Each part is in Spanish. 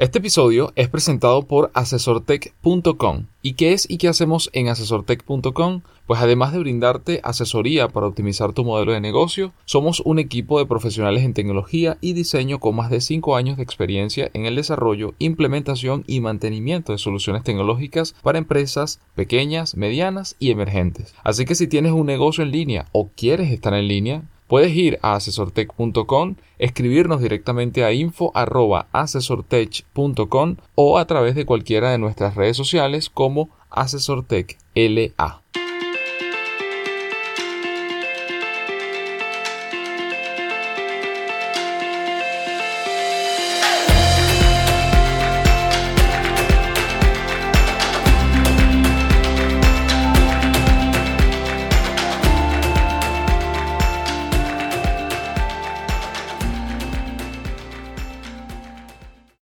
Este episodio es presentado por asesortech.com. ¿Y qué es y qué hacemos en asesortech.com? Pues además de brindarte asesoría para optimizar tu modelo de negocio, somos un equipo de profesionales en tecnología y diseño con más de 5 años de experiencia en el desarrollo, implementación y mantenimiento de soluciones tecnológicas para empresas pequeñas, medianas y emergentes. Así que si tienes un negocio en línea o quieres estar en línea, Puedes ir a asesortech.com, escribirnos directamente a info@asesortech.com o a través de cualquiera de nuestras redes sociales como Asesortech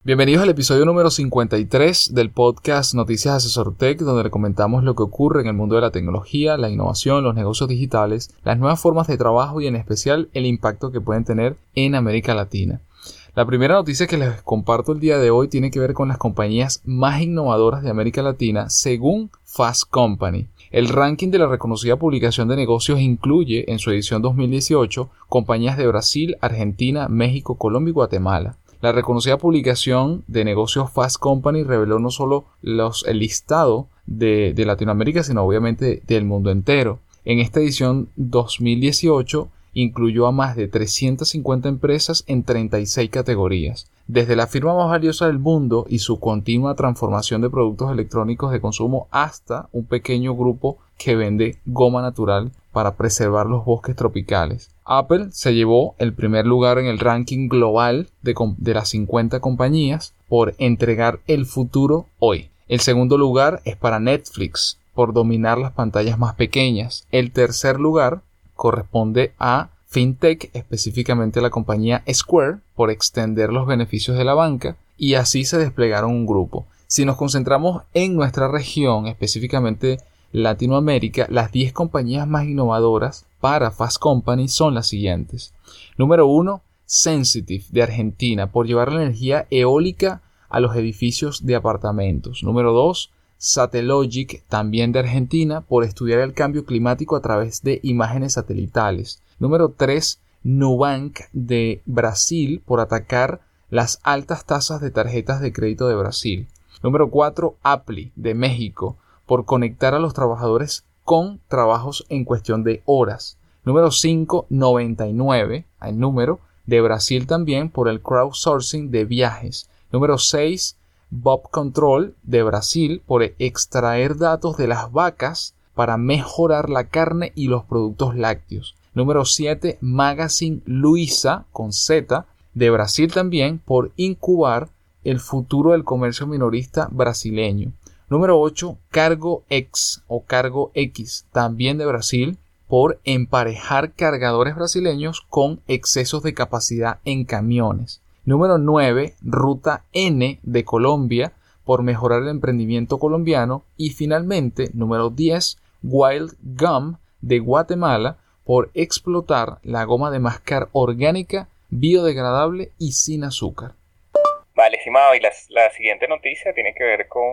Bienvenidos al episodio número 53 del podcast Noticias Asesor Tech, donde comentamos lo que ocurre en el mundo de la tecnología, la innovación, los negocios digitales, las nuevas formas de trabajo y en especial el impacto que pueden tener en América Latina. La primera noticia que les comparto el día de hoy tiene que ver con las compañías más innovadoras de América Latina según Fast Company. El ranking de la reconocida publicación de negocios incluye en su edición 2018 compañías de Brasil, Argentina, México, Colombia y Guatemala. La reconocida publicación de negocios Fast Company reveló no solo los, el listado de, de Latinoamérica, sino obviamente del mundo entero. En esta edición 2018 incluyó a más de 350 empresas en 36 categorías. Desde la firma más valiosa del mundo y su continua transformación de productos electrónicos de consumo hasta un pequeño grupo que vende goma natural para preservar los bosques tropicales. Apple se llevó el primer lugar en el ranking global de, las 50 compañías por entregar el futuro hoy. El segundo lugar es para Netflix por dominar las pantallas más pequeñas. El tercer lugar corresponde a FinTech, específicamente la compañía Square, por extender los beneficios de la banca, y así se desplegaron un grupo. Si nos concentramos en nuestra región, específicamente Latinoamérica, las 10 compañías más innovadoras para Fast Company son las siguientes. Número 1, Sensitive de Argentina, por llevar la energía eólica a los edificios de apartamentos. Número 2, Satellogic, también de Argentina, por estudiar el cambio climático a través de imágenes satelitales. Número 3, Nubank de Brasil, por atacar las altas tasas de tarjetas de crédito de Brasil. Número 4, Apple de México, por conectar a los trabajadores con trabajos en cuestión de horas. Número 5, 99, el número de Brasil también por el crowdsourcing de viajes. Número 6, Bob Control de Brasil por extraer datos de las vacas para mejorar la carne y los productos lácteos. Número 7, Magazine Luisa con Z de Brasil también por incubar el futuro del comercio minorista brasileño. Número 8, Cargo X o Cargo X, también de Brasil, por emparejar cargadores brasileños con excesos de capacidad en camiones. Número 9, Ruta N de Colombia, por mejorar el emprendimiento colombiano. Y finalmente, número 10, Wild Gum de Guatemala, por explotar la goma de mascar orgánica, biodegradable y sin azúcar. Vale, estimado, y la, siguiente noticia tiene que ver con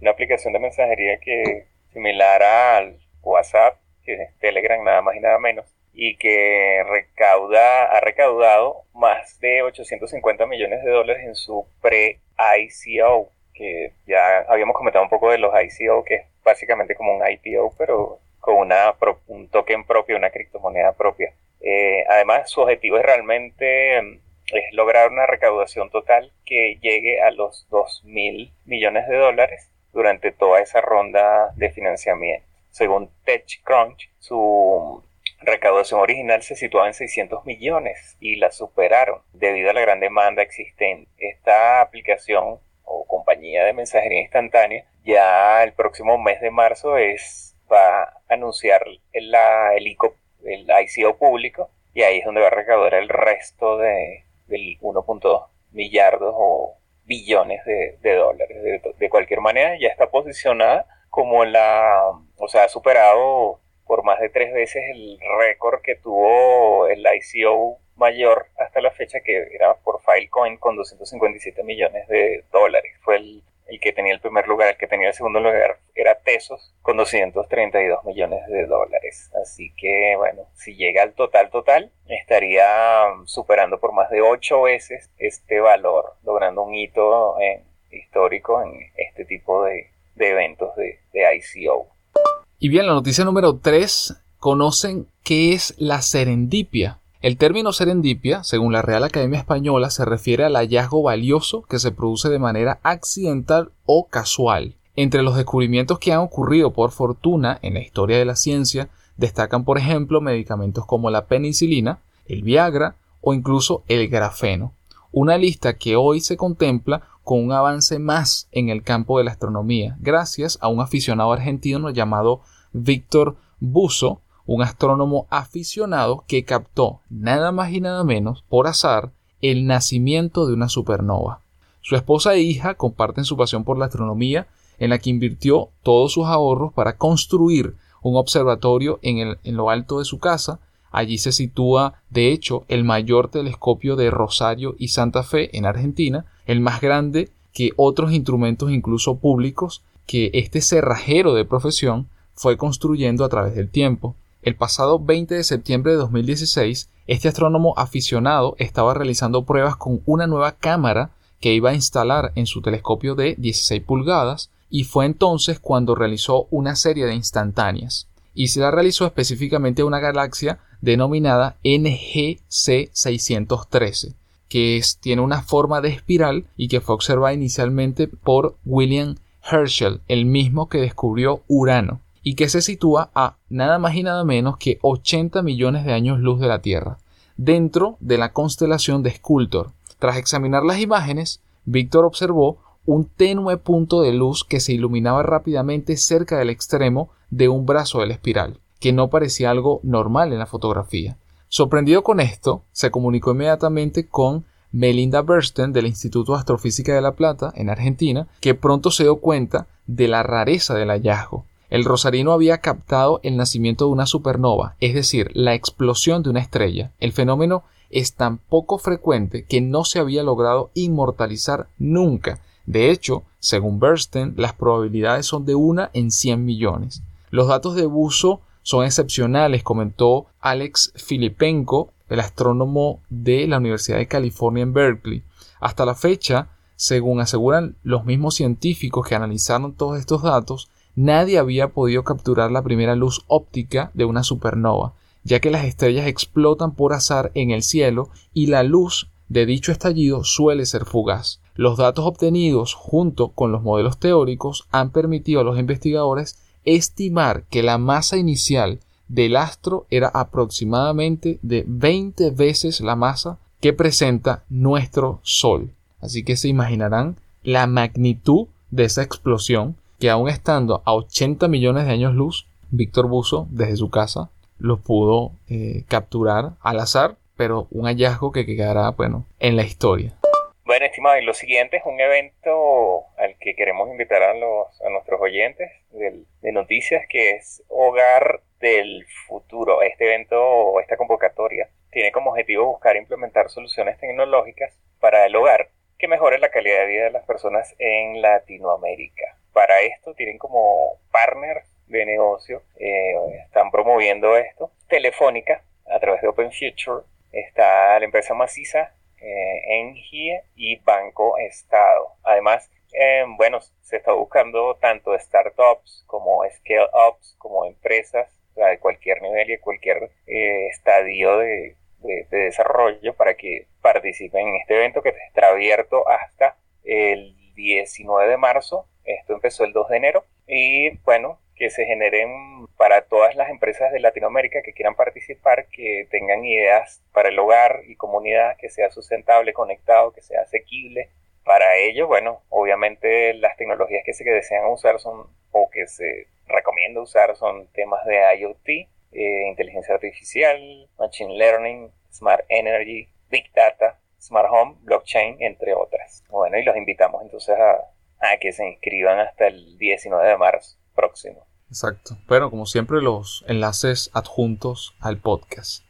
una aplicación de mensajería que similar al WhatsApp, que es Telegram nada más y nada menos, y que recauda, ha recaudado más de 850 millones de dólares en su pre-ICO, que ya habíamos comentado un poco de los ICO, que es básicamente como un IPO, pero con una, un token propio, una criptomoneda propia. Eh, además, su objetivo es realmente es lograr una recaudación total que llegue a los 2 mil millones de dólares durante toda esa ronda de financiamiento. Según TechCrunch, su recaudación original se situaba en 600 millones y la superaron debido a la gran demanda existente. Esta aplicación o compañía de mensajería instantánea ya el próximo mes de marzo va a anunciar el, el, ICO, el ICO público y ahí es donde va a recaudar el resto de, del 1.2 millardos o billones de, dólares. De, cualquier manera, ya está posicionada como la, o sea, ha superado por más de tres veces el récord que tuvo el ICO mayor hasta la fecha, que era por Filecoin con 257 millones de dólares que tenía el segundo lugar era Tesos con 232 millones de dólares. Así que bueno, si llega al total total, estaría superando por más de 8 veces este valor, logrando un hito histórico en este tipo de, eventos de, de ICO. Y bien, la noticia número 3, ¿conocen qué es la serendipia? El término serendipia, según la Real Academia Española, se refiere al hallazgo valioso que se produce de manera accidental o casual. Entre los descubrimientos que han ocurrido por fortuna en la historia de la ciencia destacan, por ejemplo, medicamentos como la penicilina, el Viagra o incluso el grafeno. Una lista que hoy se contempla con un avance más en el campo de la astronomía, gracias a un aficionado argentino llamado Víctor Buso, un astrónomo aficionado que captó nada más y nada menos por azar el nacimiento de una supernova. Su esposa e hija comparten su pasión por la astronomía, en la que invirtió todos sus ahorros para construir un observatorio en, en lo alto de su casa. Allí se sitúa, de hecho, el mayor telescopio de Rosario y Santa Fe en Argentina, el más grande que otros instrumentos incluso públicos que este cerrajero de profesión fue construyendo a través del tiempo. El pasado 20 de septiembre de 2016, este astrónomo aficionado estaba realizando pruebas con una nueva cámara que iba a instalar en su telescopio de 16 pulgadas y fue entonces cuando realizó una serie de instantáneas. Y se la realizó específicamente a una galaxia denominada NGC 613 que tiene una forma de espiral y que fue observada inicialmente por William Herschel, el mismo que descubrió Urano y que se sitúa a nada más y nada menos que 80 millones de años luz de la Tierra, dentro de la constelación de Sculptor. Tras examinar las imágenes, Víctor observó un tenue punto de luz que se iluminaba rápidamente cerca del extremo de un brazo de la espiral, que no parecía algo normal en la fotografía. Sorprendido con esto, se comunicó inmediatamente con Melinda Bernstein del Instituto de Astrofísica de La Plata, en Argentina, que pronto se dio cuenta de la rareza del hallazgo el rosarino había captado el nacimiento de una supernova, es decir, la explosión de una estrella. El fenómeno es tan poco frecuente que no se había logrado inmortalizar nunca. De hecho, según Bernstein, las probabilidades son de una en 100 millones. Los datos de Buso son excepcionales, comentó Alex Filipenko, el astrónomo de la Universidad de California en Berkeley. Hasta la fecha, según aseguran los mismos científicos que analizaron todos estos datos, nadie había podido capturar la primera luz óptica de una supernova, ya que las estrellas explotan por azar en el cielo y la luz de dicho estallido suele ser fugaz. Los datos obtenidos junto con los modelos teóricos han permitido a los investigadores estimar que la masa inicial del astro era aproximadamente de 20 veces la masa que presenta nuestro Sol. Así que se imaginarán la magnitud de esa explosión que aún estando a 80 millones de años luz, Víctor Buzo desde su casa los pudo eh, capturar al azar, pero un hallazgo que quedará, bueno, en la historia. Bueno, estimado, y lo siguiente es un evento al que queremos invitar a, los, a nuestros oyentes de, de noticias, que es Hogar del Futuro. Este evento esta convocatoria tiene como objetivo buscar implementar soluciones tecnológicas para el hogar que mejoren la calidad de vida de las personas en Latinoamérica para esto tienen como partner de negocio, eh, están promoviendo esto. Telefónica, a través de Open Future, está la empresa maciza, eh, Engie y Banco Estado. Además, eh, bueno, se está buscando tanto startups como scale-ups, como empresas de cualquier nivel y de cualquier estadio de, de, desarrollo para que participen en este evento que estará abierto hasta el 19 de marzo esto empezó el 2 de enero y bueno, que se generen para todas las empresas de Latinoamérica que quieran participar, que tengan ideas para el hogar y comunidad, que sea sustentable, conectado, que sea asequible. Para ello, bueno, obviamente las tecnologías que se desean usar son o que se recomienda usar son temas de IoT, eh, inteligencia artificial, machine learning, smart energy, big data, smart home, blockchain, entre otras. Bueno, y los invitamos entonces a, a que se inscriban hasta el 19 de marzo próximo. Exacto. Bueno, como siempre, los enlaces adjuntos al podcast.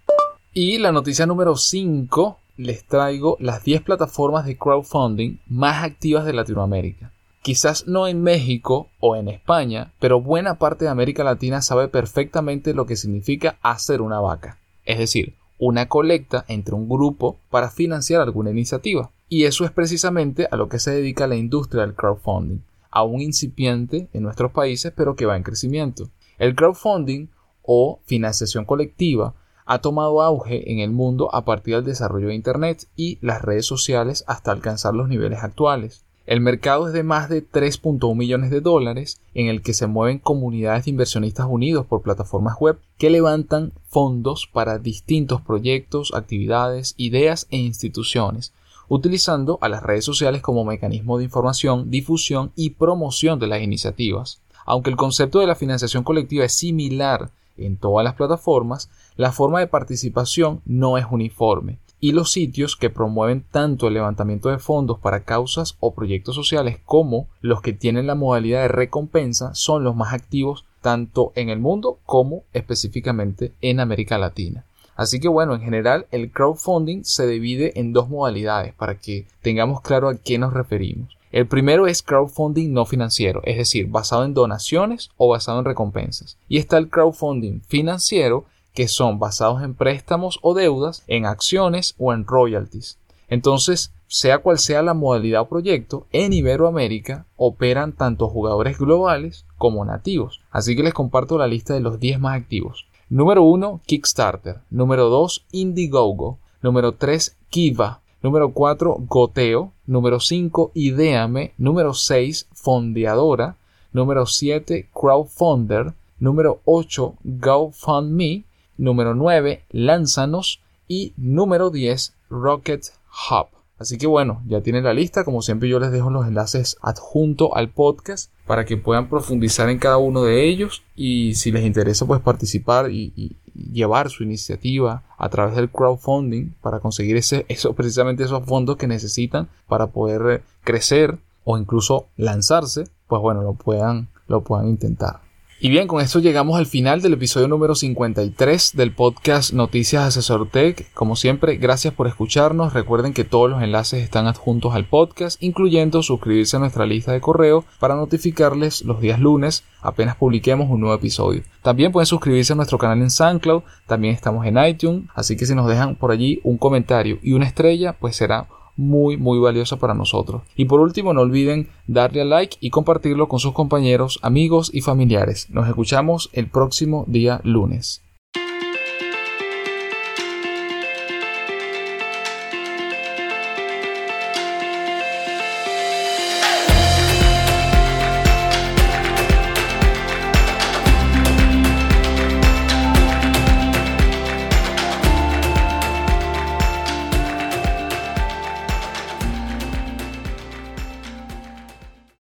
Y la noticia número 5, les traigo las 10 plataformas de crowdfunding más activas de Latinoamérica. Quizás no en México o en España, pero buena parte de América Latina sabe perfectamente lo que significa hacer una vaca. Es decir, una colecta entre un grupo para financiar alguna iniciativa. Y eso es precisamente a lo que se dedica la industria del crowdfunding, aún incipiente en nuestros países pero que va en crecimiento. El crowdfunding o financiación colectiva ha tomado auge en el mundo a partir del desarrollo de Internet y las redes sociales hasta alcanzar los niveles actuales. El mercado es de más de 3.1 millones de dólares, en el que se mueven comunidades de inversionistas unidos por plataformas web que levantan fondos para distintos proyectos, actividades, ideas e instituciones, utilizando a las redes sociales como mecanismo de información, difusión y promoción de las iniciativas. Aunque el concepto de la financiación colectiva es similar en todas las plataformas, la forma de participación no es uniforme y los sitios que promueven tanto el levantamiento de fondos para causas o proyectos sociales como los que tienen la modalidad de recompensa son los más activos tanto en el mundo como específicamente en América Latina. Así que bueno, en general el crowdfunding se divide en dos modalidades para que tengamos claro a qué nos referimos. El primero es crowdfunding no financiero, es decir, basado en donaciones o basado en recompensas. Y está el crowdfunding financiero, que son basados en préstamos o deudas, en acciones o en royalties. Entonces, sea cual sea la modalidad o proyecto, en Iberoamérica operan tanto jugadores globales como nativos. Así que les comparto la lista de los 10 más activos. Número 1, Kickstarter. Número 2, Indiegogo. Número 3, Kiva. Número 4, Goteo. Número 5, Ideame. Número 6, Fondeadora. Número 7, Crowdfunder. Número 8, GoFundMe número 9, Lánzanos y número 10, Rocket Hub. Así que bueno, ya tienen la lista, como siempre yo les dejo los enlaces adjunto al podcast para que puedan profundizar en cada uno de ellos y si les interesa pues participar y, llevar su iniciativa a través del crowdfunding para conseguir ese, eso, precisamente esos fondos que necesitan para poder eh, crecer o incluso lanzarse, pues bueno, lo puedan, lo puedan intentar. Y bien, con esto llegamos al final del episodio número 53 del podcast Noticias Asesor Tech. Como siempre, gracias por escucharnos. Recuerden que todos los enlaces están adjuntos al podcast, incluyendo suscribirse a nuestra lista de correo para notificarles los días lunes apenas publiquemos un nuevo episodio. También pueden suscribirse a nuestro canal en SoundCloud, también estamos en iTunes, así que si nos dejan por allí un comentario y una estrella, pues será muy muy valiosa para nosotros. Y por último no olviden darle a like y compartirlo con sus compañeros, amigos y familiares. Nos escuchamos el próximo día lunes.